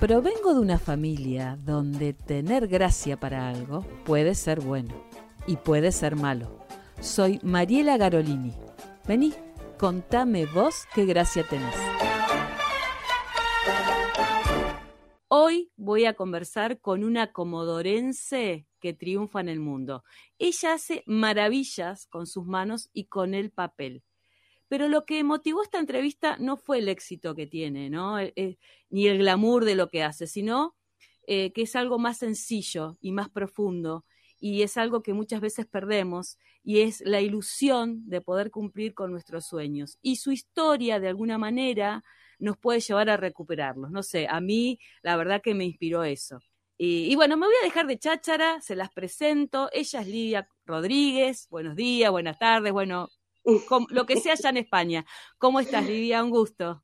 Provengo de una familia donde tener gracia para algo puede ser bueno y puede ser malo. Soy Mariela Garolini. Vení, contame vos qué gracia tenés. Hoy voy a conversar con una comodorense que triunfa en el mundo. Ella hace maravillas con sus manos y con el papel. Pero lo que motivó esta entrevista no fue el éxito que tiene, ¿no? Eh, eh, ni el glamour de lo que hace, sino eh, que es algo más sencillo y más profundo y es algo que muchas veces perdemos y es la ilusión de poder cumplir con nuestros sueños. Y su historia, de alguna manera, nos puede llevar a recuperarlos. No sé, a mí la verdad que me inspiró eso. Y, bueno, me voy a dejar de cháchara, se las presento. Ella es Lidia Rodríguez. Buenos días, buenas tardes, bueno, lo que sea allá en España. ¿Cómo estás, Lidia? Un gusto.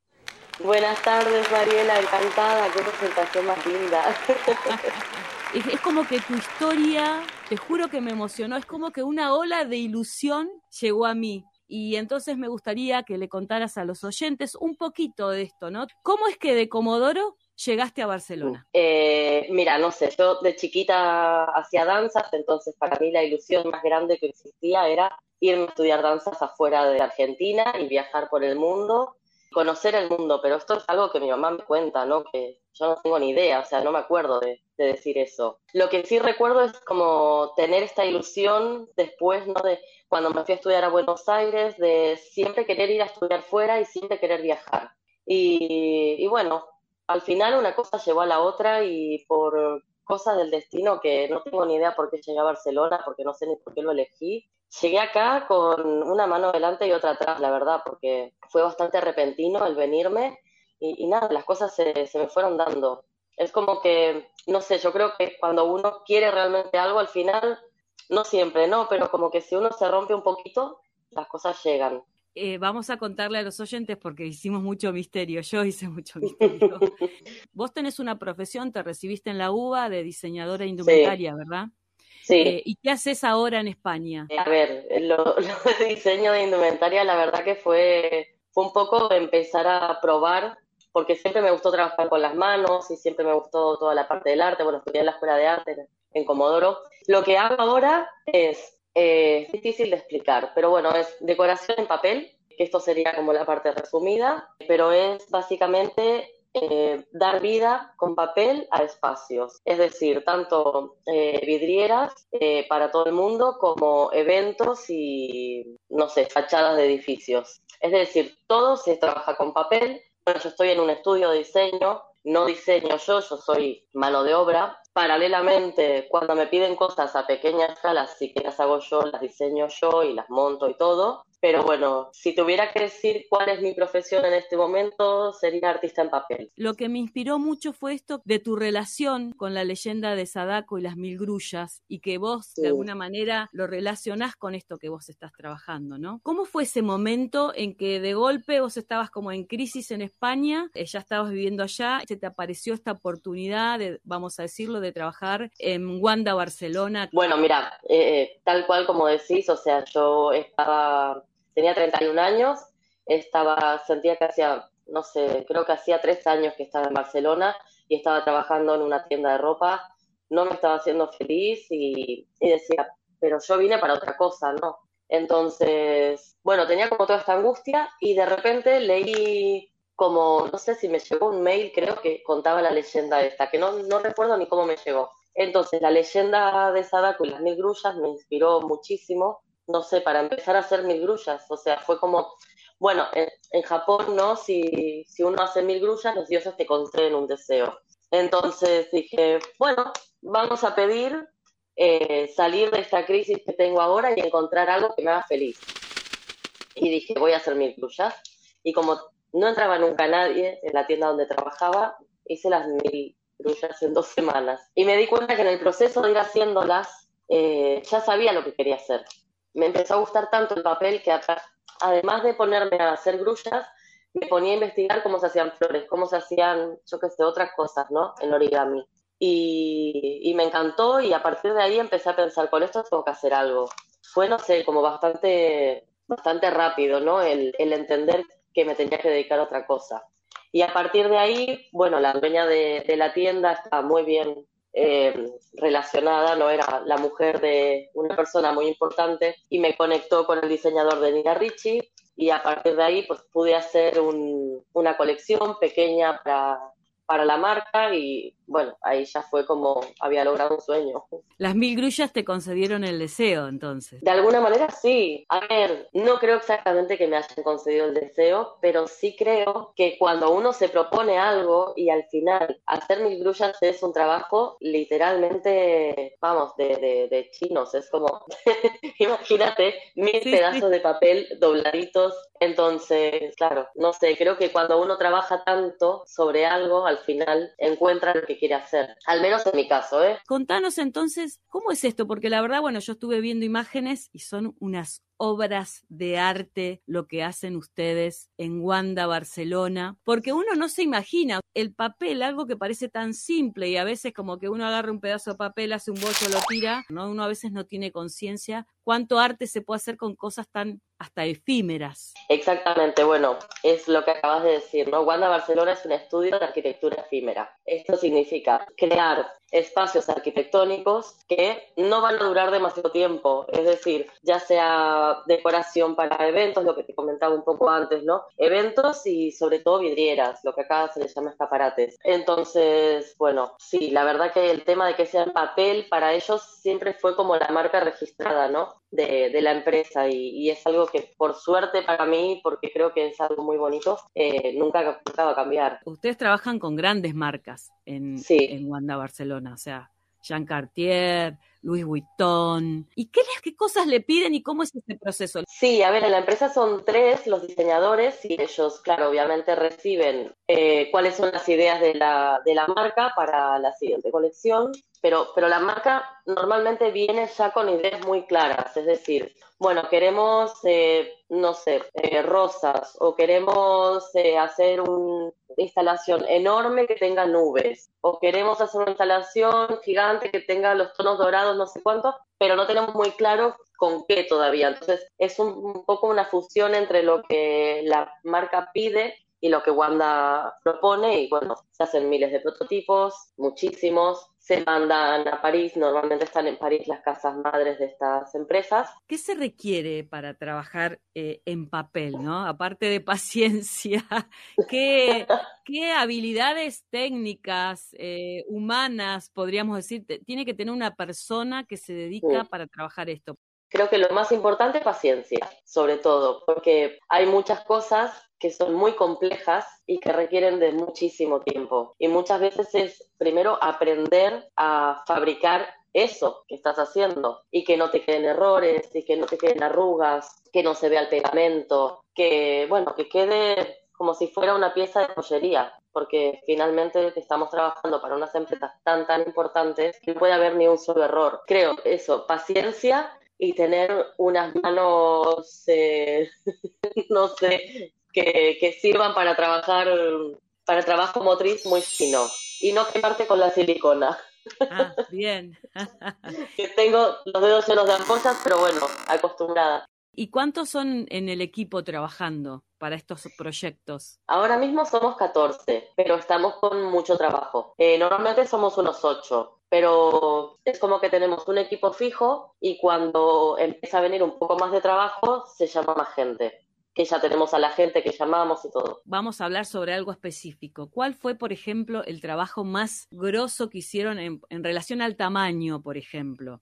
Buenas tardes, Mariela, encantada, qué presentación más linda. es, como que tu historia, te juro que me emocionó, es como que una ola de ilusión llegó a mí. Y entonces me gustaría que le contaras a los oyentes un poquito de esto, ¿no? ¿Cómo es que de Comodoro llegaste a Barcelona? Eh, mira, no sé, yo de chiquita hacía danzas, entonces para mí la ilusión más grande que existía era irme a estudiar danzas afuera de Argentina y viajar por el mundo conocer el mundo, pero esto es algo que mi mamá me cuenta, ¿no? Que yo no tengo ni idea, o sea, no me acuerdo de, decir eso. Lo que sí recuerdo es como tener esta ilusión después, ¿no? De cuando me fui a estudiar a Buenos Aires, de siempre querer ir a estudiar fuera y siempre querer viajar. Y, y bueno, al final una cosa llevó a la otra y por cosas del destino que no tengo ni idea por qué llegué a Barcelona, porque no sé ni por qué lo elegí, Llegué acá con una mano delante y otra atrás, la verdad, porque fue bastante repentino el venirme y, nada, las cosas se, se, me fueron dando. Es como que, no sé, yo creo que cuando uno quiere realmente algo, al final, no siempre, ¿no? Pero como que si uno se rompe un poquito, las cosas llegan. Eh, vamos a contarle a los oyentes porque hicimos mucho misterio, yo hice mucho misterio. Vos tenés una profesión, te recibiste en la UBA de diseñadora indumentaria, ¿verdad? Sí. Eh, ¿Y qué haces ahora en España? A ver, lo, de diseño de indumentaria, la verdad que fue, fue un poco empezar a probar, porque siempre me gustó trabajar con las manos y siempre me gustó toda la parte del arte. Bueno, estudié en la Escuela de Arte en Comodoro. Lo que hago ahora es, eh, difícil de explicar, pero bueno, es decoración en papel, que esto sería como la parte resumida, pero es básicamente eh, dar vida con papel a espacios, es decir, tanto eh, vidrieras eh, para todo el mundo como eventos y, no sé, fachadas de edificios. Es decir, todo se trabaja con papel. Bueno, yo estoy en un estudio de diseño, no diseño yo, yo soy mano de obra. Paralelamente, cuando me piden cosas a pequeña escala, si que las hago yo, las diseño yo y las monto y todo. Pero bueno, si tuviera que decir cuál es mi profesión en este momento, sería artista en papel. Lo que me inspiró mucho fue esto de tu relación con la leyenda de Sadako y las mil grullas, y que vos de alguna manera lo relacionás con esto que vos estás trabajando, ¿no? ¿Cómo fue ese momento en que de golpe vos estabas como en crisis en España, eh, ya estabas viviendo allá, se te apareció esta oportunidad de, vamos a decirlo, de trabajar en Wanda, Barcelona? Bueno, mira, eh, tal cual como decís, o sea, yo estaba tenía 31 años, estaba, sentía que hacía, no sé, creo que hacía tres años que estaba en Barcelona y estaba trabajando en una tienda de ropa, no me estaba haciendo feliz y, decía, pero yo vine para otra cosa, ¿no? Entonces, bueno, tenía como toda esta angustia y de repente leí como, no sé si me llegó un mail, creo que contaba la leyenda esta, que no, no recuerdo ni cómo me llegó. Entonces, la leyenda de Sadako y las mil grullas me inspiró muchísimo no sé, para empezar a hacer mil grullas. O sea, fue como, bueno, en, Japón, ¿no? Si, si uno hace mil grullas, los dioses te conceden un deseo. Entonces dije, bueno, vamos a pedir eh, salir de esta crisis que tengo ahora y encontrar algo que me haga feliz. Y dije, voy a hacer mil grullas. Y como no entraba nunca nadie en la tienda donde trabajaba, hice las mil grullas en dos semanas. Y me di cuenta que en el proceso de ir haciéndolas, eh, ya sabía lo que quería hacer me empezó a gustar tanto el papel que además de ponerme a hacer grullas, me ponía a investigar cómo se hacían flores, cómo se hacían, yo qué sé, otras cosas, ¿no? En origami. Y, me encantó y a partir de ahí empecé a pensar, con esto tengo que hacer algo. Fue, no sé, como bastante, bastante rápido, ¿no? El, entender que me tenía que dedicar a otra cosa. Y a partir de ahí, bueno, la dueña de, la tienda estaba muy bien eh, relacionada, no era la mujer de una persona muy importante y me conectó con el diseñador de Nina Ricci y a partir de ahí pues pude hacer una colección pequeña para, para la marca y bueno, ahí ya fue como había logrado un sueño. Las mil grullas te concedieron el deseo, entonces. De alguna manera sí. A ver, no creo exactamente que me hayan concedido el deseo, pero sí creo que cuando uno se propone algo y al final hacer mil grullas es un trabajo literalmente, vamos, de, de, chinos. Es como, imagínate, mil pedazos de papel dobladitos. Entonces, claro, no sé, creo que cuando uno trabaja tanto sobre algo, al final encuentra lo que quiere hacer, al menos en mi caso. ¿eh? Contanos entonces, ¿cómo es esto? Porque la verdad, bueno, yo estuve viendo imágenes y son unas obras de arte lo que hacen ustedes en Wanda, Barcelona, porque uno no se imagina el papel, algo que parece tan simple y a veces como que uno agarra un pedazo de papel, hace un bollo, lo tira, ¿no? uno a veces no tiene conciencia cuánto arte se puede hacer con cosas tan hasta efímeras. Exactamente, bueno, es lo que acabas de decir, ¿no? Wanda Barcelona es un estudio de arquitectura efímera. Esto significa crear espacios arquitectónicos que no van a durar demasiado tiempo, es decir, ya sea decoración para eventos, lo que te comentaba un poco antes, ¿no? Eventos y sobre todo vidrieras, lo que acá se les llama escaparates. Entonces, bueno, sí, la verdad que el tema de que sea en papel para ellos siempre fue como la marca registrada, ¿no? De, la empresa y, es algo que por suerte para mí, porque creo que es algo muy bonito, eh, nunca, va a cambiar. Ustedes trabajan con grandes marcas en, en Wanda Barcelona, o sea, Jean Cartier, Louis Vuitton. ¿Y qué, qué cosas le piden y cómo es este proceso? Sí, a ver, en la empresa son tres los diseñadores y ellos, claro, obviamente reciben eh, cuáles son las ideas de la, de la marca para la siguiente colección, pero, pero la marca normalmente viene ya con ideas muy claras, es decir, bueno, queremos, eh, no sé, eh, rosas o queremos hacer una instalación enorme que tenga nubes o queremos hacer una instalación gigante que tenga los tonos dorados, no sé cuánto, pero no tenemos muy claro con qué todavía. Entonces es un, un poco una fusión entre lo que la marca pide y lo que Wanda propone y bueno, se hacen miles de prototipos, muchísimos, se mandan a París, normalmente están en París las casas madres de estas empresas. ¿Qué se requiere para trabajar eh, en papel, no? Aparte de paciencia, ¿qué, qué habilidades técnicas, eh, humanas, podríamos decir, tiene que tener una persona que se dedica para trabajar esto? Creo que lo más importante es paciencia, sobre todo, porque hay muchas cosas que son muy complejas y que requieren de muchísimo tiempo. Y muchas veces es primero aprender a fabricar eso que estás haciendo y que no te queden errores y que no te queden arrugas, que no se vea el pegamento, que bueno, que quede como si fuera una pieza de joyería, porque finalmente estamos trabajando para unas empresas tan tan importantes que no puede haber ni un solo error. Creo eso, paciencia y tener unas manos, eh, no sé, que, sirvan para trabajar, para trabajo motriz muy fino y no quemarte con la silicona. Ah, bien. que tengo los dedos llenos de ampollas, pero bueno, acostumbrada. ¿Y cuántos son en el equipo trabajando para estos proyectos? Ahora mismo somos 14, pero estamos con mucho trabajo. Eh, normalmente somos unos 8, pero es como que tenemos un equipo fijo y cuando empieza a venir un poco más de trabajo se llama más gente que ya tenemos a la gente que llamamos y todo. Vamos a hablar sobre algo específico. ¿Cuál fue, por ejemplo, el trabajo más grosso que hicieron en, en relación al tamaño, por ejemplo?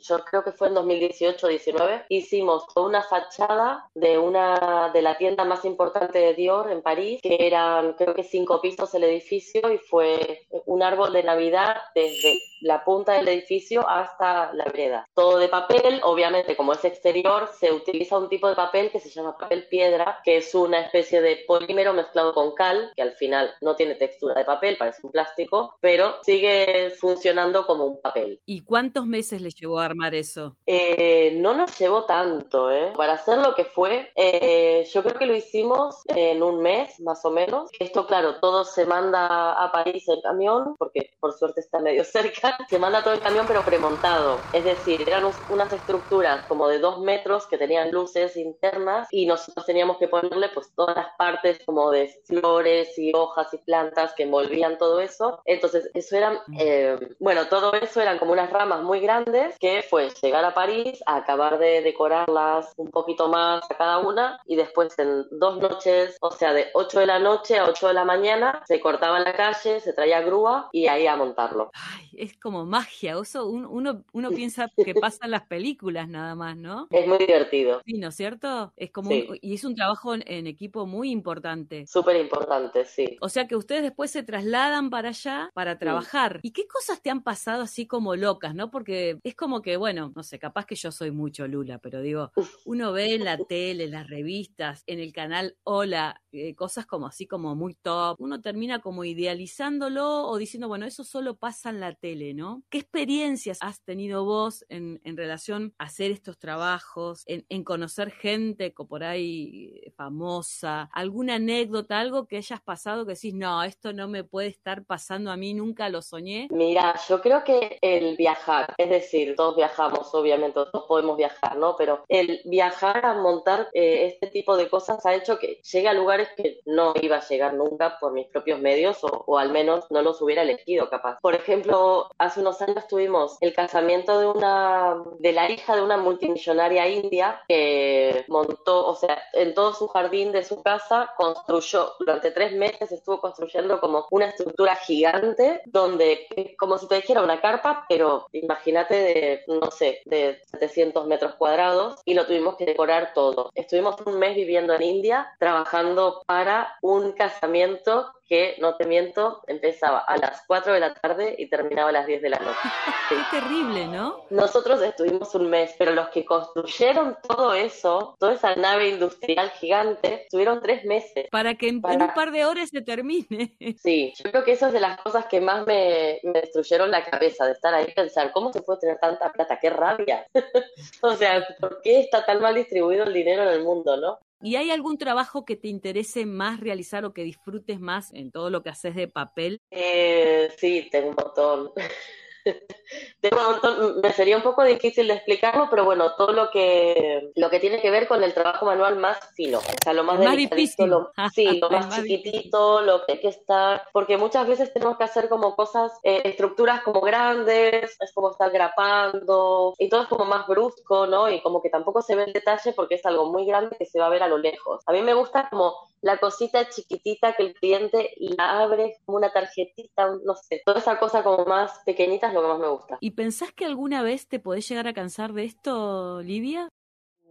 Yo creo que fue en 2018-19, hicimos una fachada de una de la tienda más importante de Dior en París, que eran creo que cinco pisos el edificio y fue un árbol de Navidad desde la punta del edificio hasta la vereda. Todo de papel, obviamente como es exterior, se utiliza un tipo de papel que se llama papel piedra, que es una especie de polímero mezclado con cal, que al final no tiene textura de papel, parece un plástico, pero sigue funcionando como un papel. ¿Y cuántos meses le llevó a armar eso? Eh, no nos llevó tanto, ¿eh? Para hacer lo que fue, eh, yo creo que lo hicimos en un mes, más o menos. Esto, claro, todo se manda a París en camión, porque por suerte está medio cerca viajar se manda todo el camión pero premontado. Es decir, eran unas estructuras como de dos metros que tenían luces internas y nosotros teníamos que ponerle pues todas las partes como de flores y hojas y plantas que envolvían todo eso. Entonces, eso eran, eh, bueno, todo eso eran como unas ramas muy grandes que fue llegar a París, a acabar de decorarlas un poquito más a cada una y después en dos noches, o sea, de 8 de la noche a 8 de la mañana, se cortaba en la calle, se traía grúa y ahí a montarlo. Ay, es como magia, eso uno, uno, piensa que pasan las películas nada más, ¿no? Es muy divertido. Sí, ¿no es cierto? Es como y es un trabajo en, equipo muy importante. Súper importante, sí. O sea que ustedes después se trasladan para allá para trabajar. ¿Y qué cosas te han pasado así como locas, no? Porque es como que, bueno, no sé, capaz que yo soy mucho Lula, pero digo, uno ve en la tele, en las revistas, en el canal Hola, eh, cosas como así como muy top. Uno termina como idealizándolo o diciendo, bueno, eso solo pasa en la tele, ¿Qué experiencias has tenido vos en, relación a hacer estos trabajos, en, conocer gente por ahí eh, famosa? ¿Alguna anécdota, algo que hayas pasado que decís, no, esto no me puede estar pasando a mí, nunca lo soñé? Mira, yo creo que el viajar, es decir, todos viajamos, obviamente, todos podemos viajar, ¿no? Pero el viajar a montar eh, este tipo de cosas ha hecho que llegue a lugares que no iba a llegar nunca por mis propios medios o, al menos no los hubiera elegido capaz. Por ejemplo, hace unos años tuvimos el casamiento de una de la hija de una multimillonaria india que montó, o sea, en todo su jardín de su casa construyó durante tres meses estuvo construyendo como una estructura gigante donde como si te dijera una carpa, pero imagínate de no sé, de 700 metros cuadrados y lo tuvimos que decorar todo. Estuvimos un mes viviendo en India trabajando para un casamiento que, no te miento, empezaba a las 4 de la tarde y terminaba a las 10 de la noche. Qué terrible, ¿no? Nosotros estuvimos un mes, pero los que construyeron todo eso, toda esa nave industrial gigante, estuvieron tres meses. Para que en, un par de horas se termine. Sí, yo creo que eso es de las cosas que más me, me destruyeron la cabeza, de estar ahí y pensar, ¿cómo se puede tener tanta plata? ¡Qué rabia! o sea, ¿por qué está tan mal distribuido el dinero en el mundo, no? ¿Y hay algún trabajo que te interese más realizar o que disfrutes más en todo lo que haces de papel? Eh, sí, tengo un montón. me sería un poco difícil de explicarlo, pero bueno, todo lo que lo que tiene que ver con el trabajo manual más fino, o sea, lo más, difícil, sí, lo más, chiquitito, lo que hay que estar, porque muchas veces tenemos que hacer como cosas, eh, estructuras como grandes, es como estar grapando, y todo es como más brusco, ¿no? Y como que tampoco se ve el detalle porque es algo muy grande que se va a ver a lo lejos. A mí me gusta como la cosita chiquitita que el cliente la abre como una tarjetita, no sé, toda esa cosa como más pequeñita es lo que más me gusta. ¿Y pensás que alguna vez te podés llegar a cansar de esto, Livia?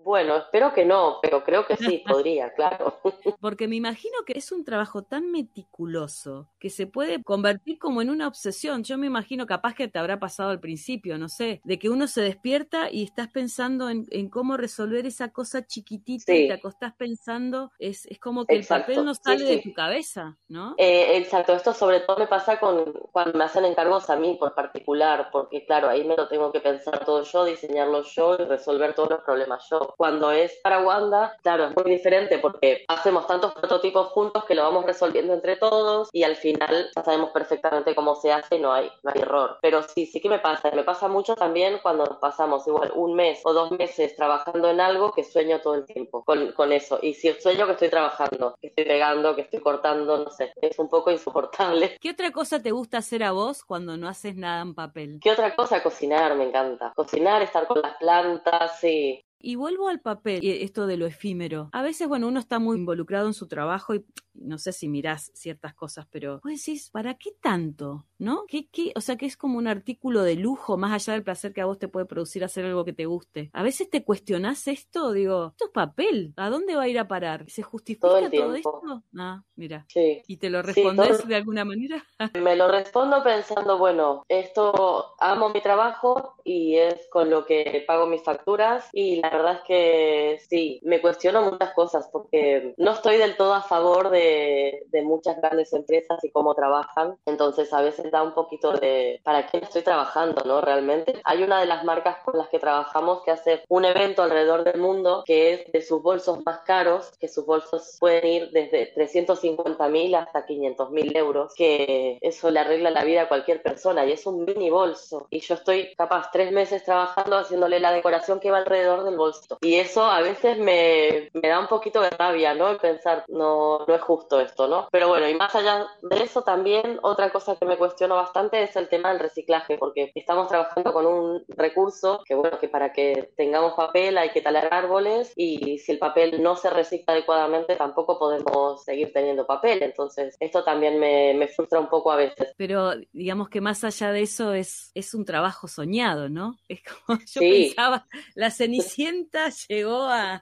Bueno, espero que no, pero creo que sí, podría, claro. Porque me imagino que es un trabajo tan meticuloso que se puede convertir como en una obsesión. Yo me imagino, capaz que te habrá pasado al principio, no sé, de que uno se despierta y estás pensando en, cómo resolver esa cosa chiquitita y te acostás pensando, es, es como que el papel no sale de tu cabeza, ¿no? Eh, exacto, esto sobre todo me pasa con cuando me hacen encargos a mí por particular, porque claro, ahí me lo tengo que pensar todo yo, diseñarlo yo y resolver todos los problemas yo cuando es para Wanda, claro, es muy diferente porque hacemos tantos prototipos juntos que lo vamos resolviendo entre todos y al final ya sabemos perfectamente cómo se hace y no hay, no hay error. Pero sí, sí que me pasa. Me pasa mucho también cuando nos pasamos igual un mes o dos meses trabajando en algo que sueño todo el tiempo con, con eso. Y si sueño que estoy trabajando, que estoy pegando, que estoy cortando, no sé, es un poco insoportable. ¿Qué otra cosa te gusta hacer a vos cuando no haces nada en papel? ¿Qué otra cosa? Cocinar, me encanta. Cocinar, estar con las plantas, sí. Y vuelvo al papel, esto de lo efímero. A veces, bueno, uno está muy involucrado en su trabajo y no sé si mirás ciertas cosas, pero vos decís, ¿para qué tanto? ¿No? ¿Qué, qué? O sea, que es como un artículo de lujo, más allá del placer que a vos te puede producir hacer algo que te guste. A veces te cuestionás esto, digo, esto es papel, ¿a dónde va a ir a parar? ¿Se justifica todo, esto? Ah, mira. Sí. ¿Y te lo respondes de alguna manera? Me lo respondo pensando, bueno, esto amo mi trabajo y es con lo que pago mis facturas y la verdad es que sí, me cuestiono muchas cosas porque no estoy del todo a favor de de, muchas grandes empresas y cómo trabajan. Entonces a veces da un poquito de para quién estoy trabajando, ¿no? Realmente. Hay una de las marcas con las que trabajamos que hace un evento alrededor del mundo que es de sus bolsos más caros, que sus bolsos pueden ir desde 350 mil hasta 500 mil euros, que eso le arregla la vida a cualquier persona y es un mini bolso. Y yo estoy capaz tres meses trabajando haciéndole la decoración que va alrededor del bolso. Y eso a veces me, me da un poquito de rabia, ¿no? El pensar, no, no es justo esto, ¿no? Pero bueno, y más allá de eso también, otra cosa que me cuestiono bastante es el tema del reciclaje, porque estamos trabajando con un recurso que, bueno, que para que tengamos papel hay que talar árboles y si el papel no se recicla adecuadamente tampoco podemos seguir teniendo papel. Entonces, esto también me, me frustra un poco a veces. Pero digamos que más allá de eso es, es un trabajo soñado, ¿no? Es como yo pensaba, la Cenicienta llegó a...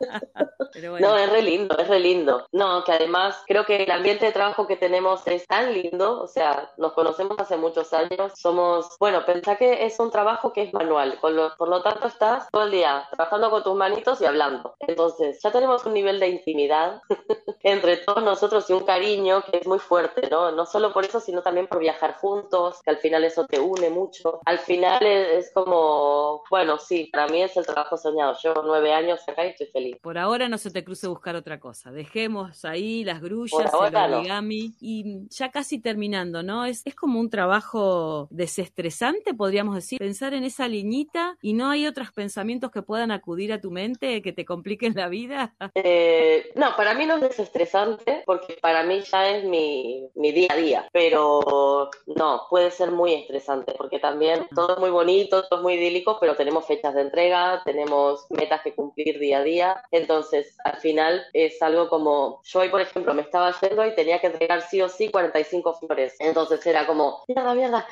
No, es re lindo, es re lindo. No, que además creo que el ambiente de trabajo que tenemos es tan lindo, o sea, nos conocemos hace muchos años, somos, bueno, pensá que es un trabajo que es manual, por lo tanto estás todo el día trabajando con tus manitos y hablando. Entonces, ya tenemos un nivel de intimidad entre todos nosotros y un cariño que es muy fuerte, ¿no? No solo por eso, sino también por viajar juntos, que al final eso te une mucho. Al final es, como, bueno, sí, para mí es el trabajo soñado. Llevo nueve años acá y estoy feliz. Por ahora no se te cruce buscar otra cosa. Dejemos ahí las grullas, el origami. Y ya casi terminando, ¿no? Es, es como un trabajo desestresante, podríamos decir. Pensar en esa liñita y no hay otros pensamientos que puedan acudir a tu mente que te compliquen la vida. Eh, no, para mí no es desestresante porque para mí ya es mi, mi día a día. Pero no, puede ser muy estresante porque también todo es muy bonito, todo es muy idílico, pero tenemos fechas de entrega, tenemos metas que cumplir día a día. Entonces, al final es algo como, yo hoy, por ejemplo, me estaba yendo y tenía que entregar sí o sí 45 flores. Entonces era como, mierda, mierda,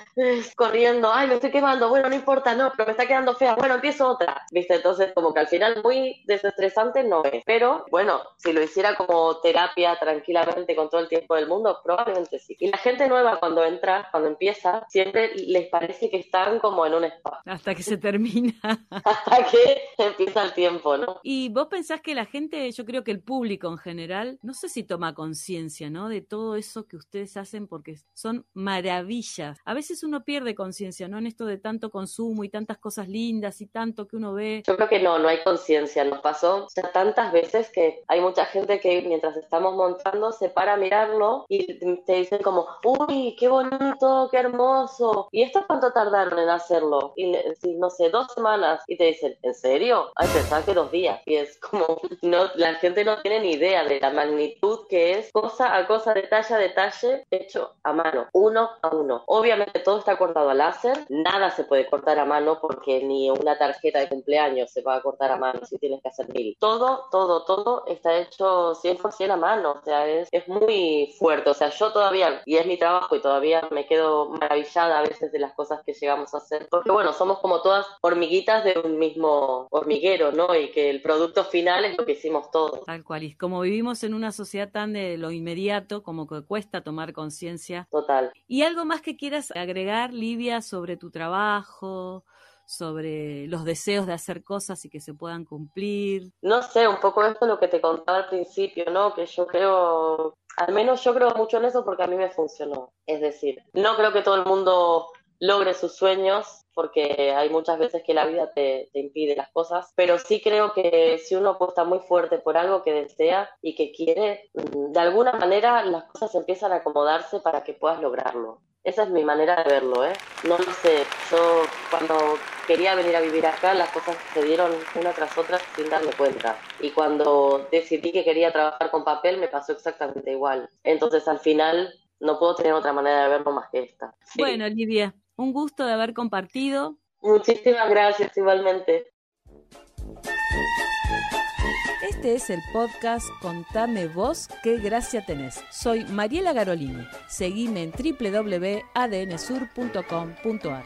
corriendo, ay, me estoy quemando, bueno, no importa, no, pero me está quedando fea, bueno, empiezo otra. ¿Viste? Entonces, como que al final muy desestresante no es. Pero, bueno, si lo hiciera como terapia tranquilamente con todo el tiempo del mundo, probablemente sí. Y la gente nueva cuando entra, cuando empieza, siempre les parece que están como en un spa. Hasta que se termina. Hasta que empieza el tiempo, ¿no? Y vos pensás que la gente, yo creo que el público en general, no sé si toma conciencia, ¿no? De todo eso que ustedes hacen porque son maravillas. A veces uno pierde conciencia, ¿no? En esto de tanto consumo y tantas cosas lindas y tanto que uno ve. Yo creo que no, no hay conciencia. Nos pasó tantas veces que hay mucha gente que mientras estamos montando se para a mirarlo y te dicen como, uy, qué bonito, qué hermoso. ¿Y esto cuánto tardaron en hacerlo? Y no sé, dos semanas. Y te dicen, ¿en serio? Ay, pensaba que dos días. Y es como, no, la gente no tiene ni idea de la magnitud que es cosa a cosa, detalle a detalle, hecho a mano, uno a uno. Obviamente todo está cortado a láser, nada se puede cortar a mano porque ni una tarjeta de cumpleaños se va a cortar a mano si tienes que hacer mil. Todo, todo, todo está hecho 100% a mano, o sea, es, es muy fuerte. O sea, yo todavía, y es mi trabajo y todavía me quedo maravillada a veces de las cosas que llegamos a hacer, porque bueno, somos como todas hormiguitas de un mismo hormiguero, ¿no? Y que el producto final es lo que hicimos todos. Tal cual, y como vivimos en una sociedad tan de lo inmediato, como que cuesta tomar conciencia. Total. ¿Y algo más que quieras agregar, Livia, sobre tu trabajo? sobre los deseos de hacer cosas y que se puedan cumplir. No sé, un poco esto es lo que te contaba al principio, ¿no? Que yo creo, al menos yo creo mucho en eso porque a mí me funcionó. Es decir, no creo que todo el mundo logre sus sueños, porque hay muchas veces que la vida te, te, impide las cosas, pero sí creo que si uno apuesta muy fuerte por algo que desea y que quiere, de alguna manera las cosas empiezan a acomodarse para que puedas lograrlo. Esa es mi manera de verlo, ¿eh? No lo sé, yo cuando quería venir a vivir acá, las cosas se dieron una tras otra sin darme cuenta. Y cuando decidí que quería trabajar con papel, me pasó exactamente igual. Entonces, al final, no puedo tener otra manera de verlo más que esta. Bueno, Lidia, un gusto de haber compartido. Muchísimas gracias, igualmente. Este es el podcast Contame vos qué gracia tenés. Soy Mariela Garolini. Seguime en www.adnsur.com.ar.